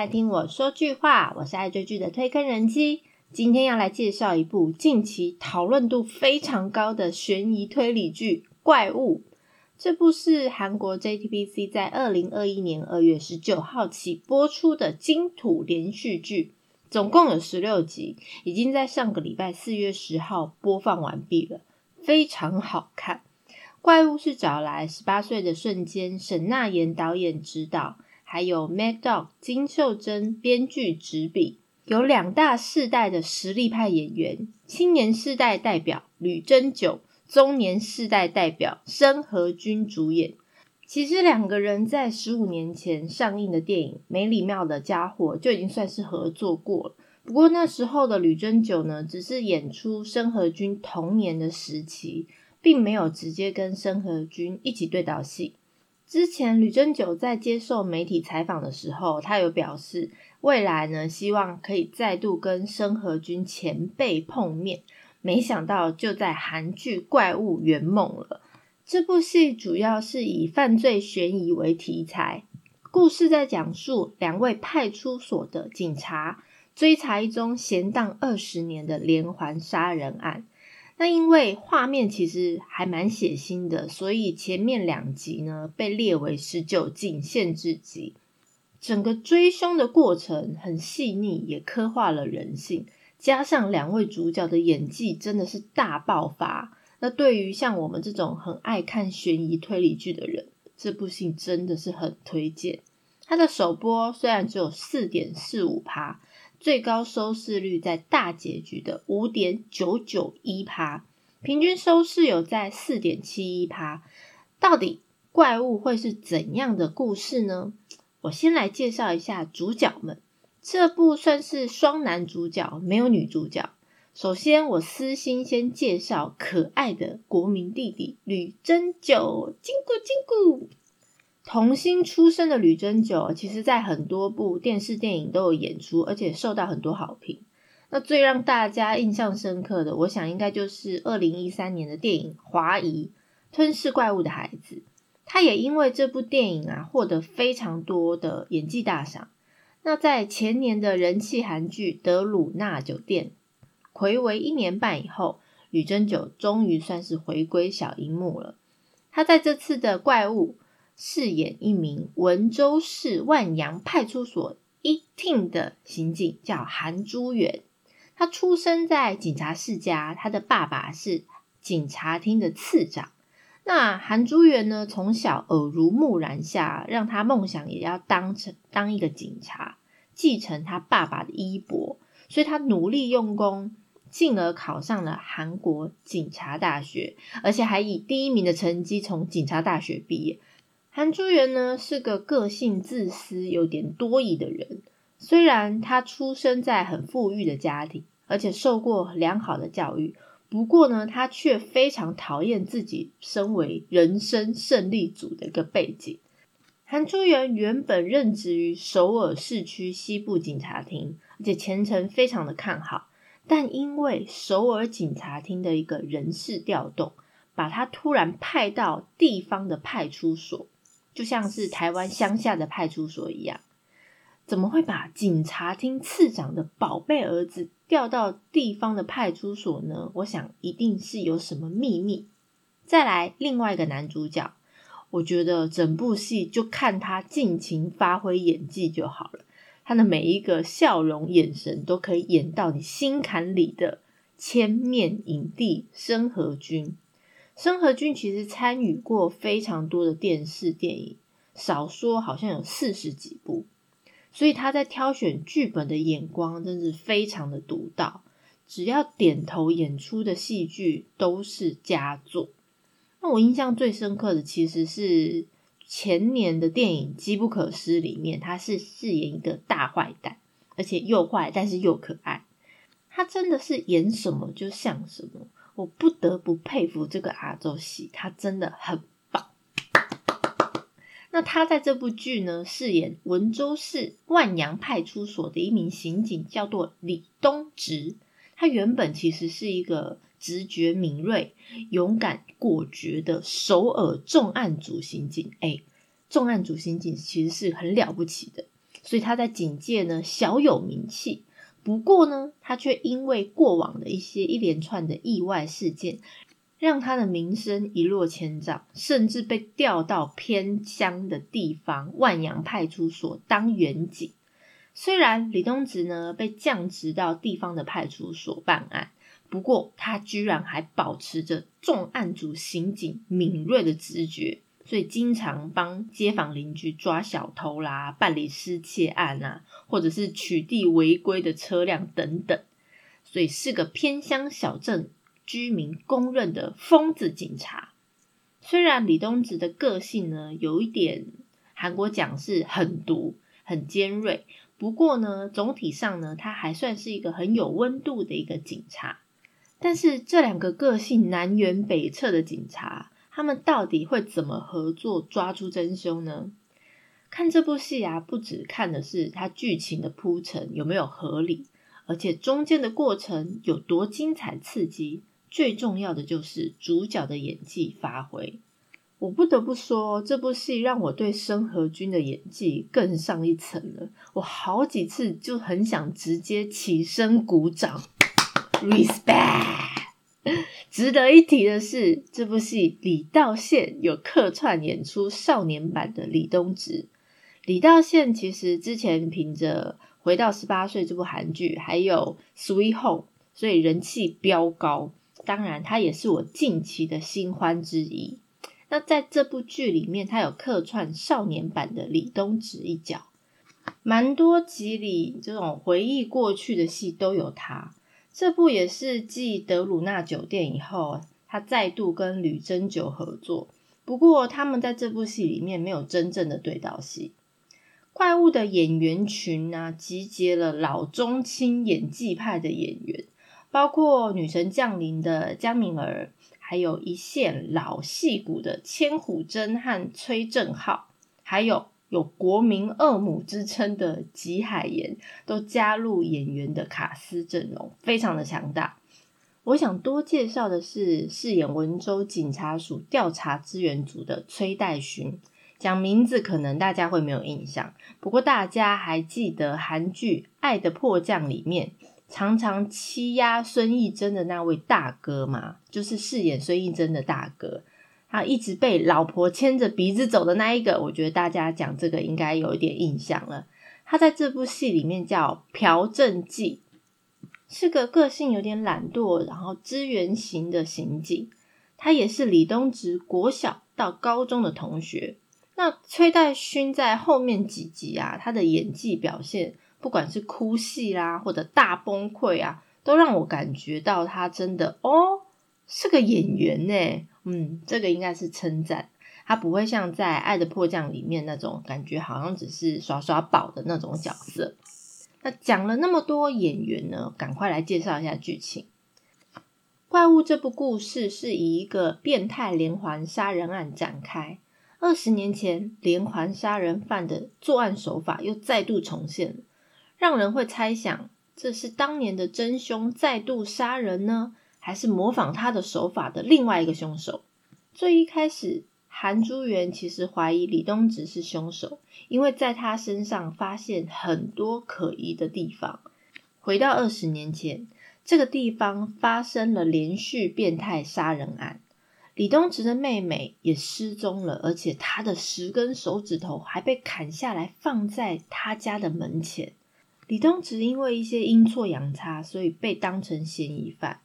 来听我说句话，我是爱追剧的推坑人机。今天要来介绍一部近期讨论度非常高的悬疑推理剧《怪物》。这部是韩国 JTBC 在二零二一年二月十九号起播出的金土连续剧，总共有十六集，已经在上个礼拜四月十号播放完毕了，非常好看。怪物是找来十八岁的瞬间沈娜妍导演执导。还有 Mad Dog 金秀珍编剧执笔，有两大世代的实力派演员，青年世代代表吕珍九，中年世代代表申河君主演。其实两个人在十五年前上映的电影《没礼貌的家伙》就已经算是合作过了。不过那时候的吕珍九呢，只是演出申河君童年的时期，并没有直接跟申河君一起对导戏。之前吕珍九在接受媒体采访的时候，他有表示未来呢，希望可以再度跟申河君前辈碰面。没想到就在韩剧《怪物》圆梦了。这部戏主要是以犯罪悬疑为题材，故事在讲述两位派出所的警察追查一宗闲荡二十年的连环杀人案。那因为画面其实还蛮血腥的，所以前面两集呢被列为十九禁限制级。整个追凶的过程很细腻，也刻画了人性。加上两位主角的演技真的是大爆发。那对于像我们这种很爱看悬疑推理剧的人，这部戏真的是很推荐。它的首播虽然只有四点四五趴。最高收视率在大结局的五点九九一趴，平均收视有在四点七一趴。到底怪物会是怎样的故事呢？我先来介绍一下主角们。这部算是双男主角，没有女主角。首先，我私心先介绍可爱的国民弟弟吕珍九，金咕金咕。童星出身的吕珍九，其实在很多部电视电影都有演出，而且受到很多好评。那最让大家印象深刻的，我想应该就是二零一三年的电影《华谊吞噬怪物的孩子》。他也因为这部电影啊，获得非常多的演技大赏。那在前年的人气韩剧《德鲁纳酒店》，暌违一年半以后，吕珍九终于算是回归小荧幕了。他在这次的怪物。饰演一名文州市万阳派出所一厅的刑警，叫韩珠元。他出生在警察世家，他的爸爸是警察厅的次长。那韩珠元呢，从小耳濡目染下，让他梦想也要当成当一个警察，继承他爸爸的衣钵。所以他努力用功，进而考上了韩国警察大学，而且还以第一名的成绩从警察大学毕业。韩珠元呢是个个性自私、有点多疑的人。虽然他出生在很富裕的家庭，而且受过良好的教育，不过呢，他却非常讨厌自己身为人生胜利组的一个背景。韩珠元原本任职于首尔市区西部警察厅，而且前程非常的看好。但因为首尔警察厅的一个人事调动，把他突然派到地方的派出所。就像是台湾乡下的派出所一样，怎么会把警察厅次长的宝贝儿子调到地方的派出所呢？我想一定是有什么秘密。再来，另外一个男主角，我觉得整部戏就看他尽情发挥演技就好了。他的每一个笑容、眼神都可以演到你心坎里的千面影帝申河君。申和君其实参与过非常多的电视电影，少说好像有四十几部，所以他在挑选剧本的眼光真是非常的独到。只要点头演出的戏剧都是佳作。那我印象最深刻的其实是前年的电影《机不可失》里面，他是饰演一个大坏蛋，而且又坏但是又可爱。他真的是演什么就像什么。我不得不佩服这个阿周喜，他真的很棒。那他在这部剧呢，饰演文州市万阳派出所的一名刑警，叫做李东植。他原本其实是一个直觉敏锐、勇敢果决的首尔重案组刑警。哎，重案组刑警其实是很了不起的。所以他在警界呢小有名气。不过呢，他却因为过往的一些一连串的意外事件，让他的名声一落千丈，甚至被调到偏乡的地方万阳派出所当员警。虽然李东植呢被降职到地方的派出所办案，不过他居然还保持着重案组刑警敏锐的直觉。所以经常帮街坊邻居抓小偷啦，办理失窃案啊，或者是取缔违规的车辆等等，所以是个偏乡小镇居民公认的疯子警察。虽然李东植的个性呢有一点韩国讲是很毒、很尖锐，不过呢总体上呢他还算是一个很有温度的一个警察。但是这两个个性南辕北辙的警察。他们到底会怎么合作抓出真凶呢？看这部戏啊，不只看的是它剧情的铺陈有没有合理，而且中间的过程有多精彩刺激。最重要的就是主角的演技发挥。我不得不说，这部戏让我对申河君的演技更上一层了。我好几次就很想直接起身鼓掌，respect。值得一提的是，这部戏李道宪有客串演出少年版的李东植。李道宪其实之前凭着《回到十八岁》这部韩剧，还有《Sweet Home》，所以人气飙高。当然，他也是我近期的新欢之一。那在这部剧里面，他有客串少年版的李东植一角，蛮多集里这种回忆过去的戏都有他。这部也是继德鲁纳酒店以后，他再度跟吕珍九合作。不过他们在这部戏里面没有真正的对到戏。怪物的演员群呢，集结了老中青演技派的演员，包括女神降临的江敏儿，还有一线老戏骨的千虎真和崔正浩，还有。有国民恶母之称的吉海妍都加入演员的卡司阵容，非常的强大。我想多介绍的是饰演文州警察署调查支援组的崔代勋，讲名字可能大家会没有印象，不过大家还记得韩剧《爱的迫降》里面常常欺压孙艺珍的那位大哥吗？就是饰演孙艺珍的大哥。他一直被老婆牵着鼻子走的那一个，我觉得大家讲这个应该有一点印象了。他在这部戏里面叫朴正纪，是个个性有点懒惰，然后资源型的刑警。他也是李东植国小到高中的同学。那崔代勋在后面几集啊，他的演技表现，不管是哭戏啦，或者大崩溃啊，都让我感觉到他真的哦，是个演员呢。嗯，这个应该是称赞，他不会像在《爱的迫降》里面那种感觉，好像只是耍耍宝的那种角色。那讲了那么多演员呢，赶快来介绍一下剧情。《怪物》这部故事是以一个变态连环杀人案展开。二十年前，连环杀人犯的作案手法又再度重现，让人会猜想，这是当年的真凶再度杀人呢？还是模仿他的手法的另外一个凶手。最一开始，韩珠元其实怀疑李东植是凶手，因为在他身上发现很多可疑的地方。回到二十年前，这个地方发生了连续变态杀人案，李东植的妹妹也失踪了，而且他的十根手指头还被砍下来放在他家的门前。李东植因为一些阴错阳差，所以被当成嫌疑犯。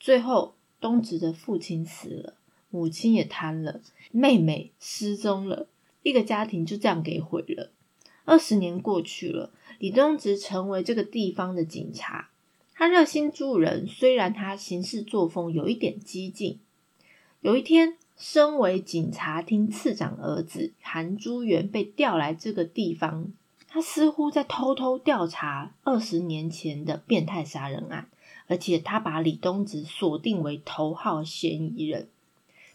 最后，东植的父亲死了，母亲也瘫了，妹妹失踪了，一个家庭就这样给毁了。二十年过去了，李东植成为这个地方的警察，他热心助人，虽然他行事作风有一点激进。有一天，身为警察厅次长儿子韩珠元被调来这个地方，他似乎在偷偷调查二十年前的变态杀人案。而且他把李东植锁定为头号嫌疑人，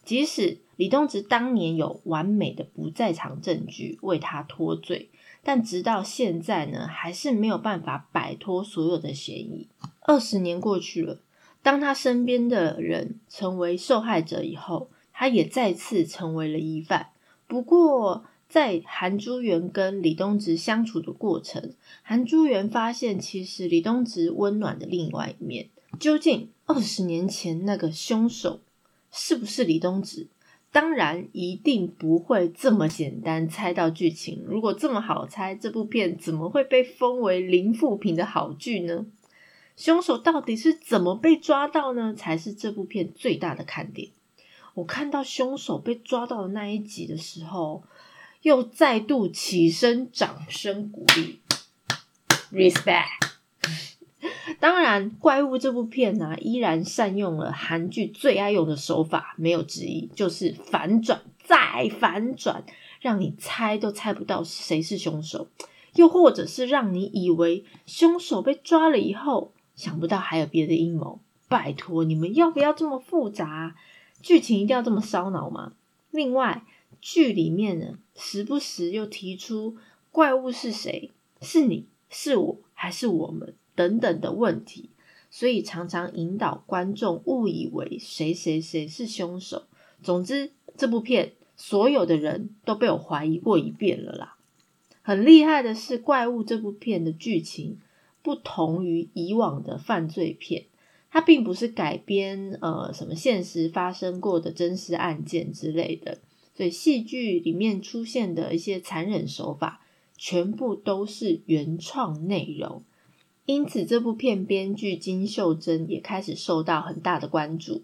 即使李东植当年有完美的不在场证据为他脱罪，但直到现在呢，还是没有办法摆脱所有的嫌疑。二十年过去了，当他身边的人成为受害者以后，他也再次成为了疑犯。不过，在韩珠元跟李东植相处的过程，韩珠元发现其实李东植温暖的另外一面。究竟二十年前那个凶手是不是李东植？当然一定不会这么简单猜到剧情。如果这么好猜，这部片怎么会被封为零负评的好剧呢？凶手到底是怎么被抓到呢？才是这部片最大的看点。我看到凶手被抓到的那一集的时候，又再度起身掌声鼓励，respect。当然，《怪物》这部片呢，依然善用了韩剧最爱用的手法，没有之一，就是反转再反转，让你猜都猜不到谁是凶手，又或者是让你以为凶手被抓了以后，想不到还有别的阴谋。拜托，你们要不要这么复杂？剧情一定要这么烧脑吗？另外，剧里面呢，时不时又提出怪物是谁？是你是我还是我们？等等的问题，所以常常引导观众误以为谁谁谁是凶手。总之，这部片所有的人都被我怀疑过一遍了啦。很厉害的是，《怪物》这部片的剧情不同于以往的犯罪片，它并不是改编呃什么现实发生过的真实案件之类的，所以戏剧里面出现的一些残忍手法，全部都是原创内容。因此，这部片编剧金秀珍也开始受到很大的关注。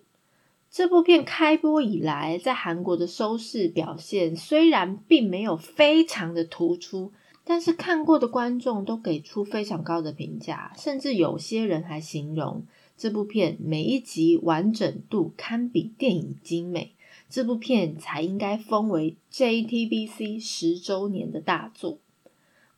这部片开播以来，在韩国的收视表现虽然并没有非常的突出，但是看过的观众都给出非常高的评价，甚至有些人还形容这部片每一集完整度堪比电影精美，这部片才应该封为 JTBC 十周年的大作。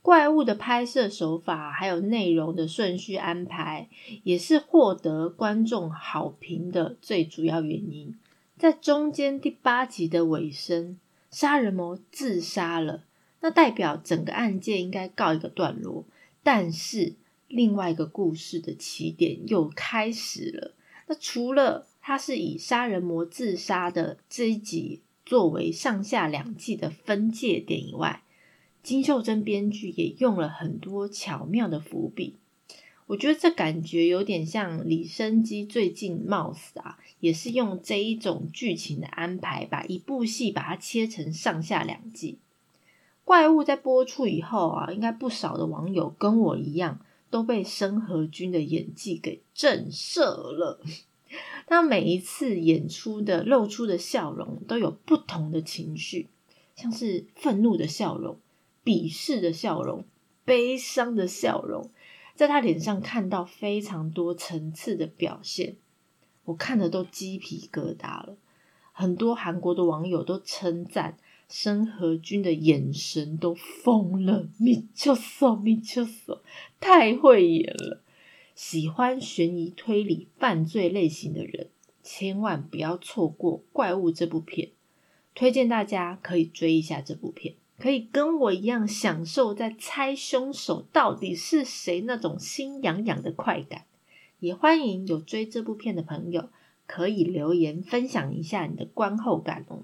怪物的拍摄手法，还有内容的顺序安排，也是获得观众好评的最主要原因。在中间第八集的尾声，杀人魔自杀了，那代表整个案件应该告一个段落。但是另外一个故事的起点又开始了。那除了他是以杀人魔自杀的这一集作为上下两季的分界点以外，金秀珍编剧也用了很多巧妙的伏笔，我觉得这感觉有点像李生基最近貌似啊，也是用这一种剧情的安排，把一部戏把它切成上下两季。怪物在播出以后啊，应该不少的网友跟我一样都被申河君的演技给震慑了。他每一次演出的露出的笑容都有不同的情绪，像是愤怒的笑容。鄙视的笑容，悲伤的笑容，在他脸上看到非常多层次的表现，我看的都鸡皮疙瘩了。很多韩国的网友都称赞申河君的眼神都疯了，米就索米就索，太会演了。喜欢悬疑推理犯罪类型的人，千万不要错过《怪物》这部片，推荐大家可以追一下这部片。可以跟我一样享受在猜凶手到底是谁那种心痒痒的快感，也欢迎有追这部片的朋友可以留言分享一下你的观后感哦。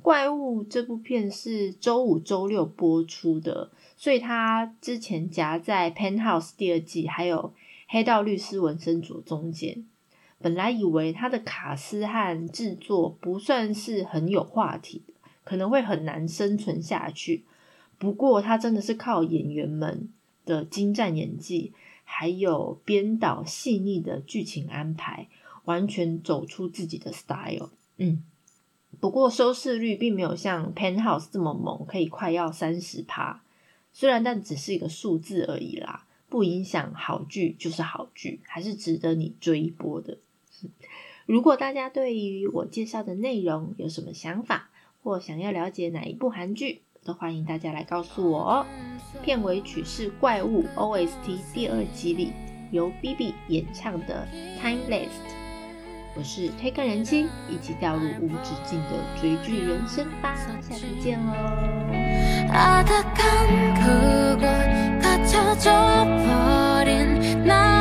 怪物这部片是周五、周六播出的，所以它之前夹在《Pen House》第二季还有《黑道律师纹身组》中间。本来以为他的卡斯和制作不算是很有话题。可能会很难生存下去。不过，他真的是靠演员们的精湛演技，还有编导细腻的剧情安排，完全走出自己的 style。嗯，不过收视率并没有像《Penthouse》这么猛，可以快要三十趴。虽然，但只是一个数字而已啦，不影响好剧就是好剧，还是值得你追一波的。如果大家对于我介绍的内容有什么想法？或想要了解哪一部韩剧，都欢迎大家来告诉我哦。片尾曲是《怪物》OST 第二集里由 BB 演唱的《Timeless》。我是推更人妻，一起掉入无止境的追剧人生吧。下次见 잊혀져 버린 나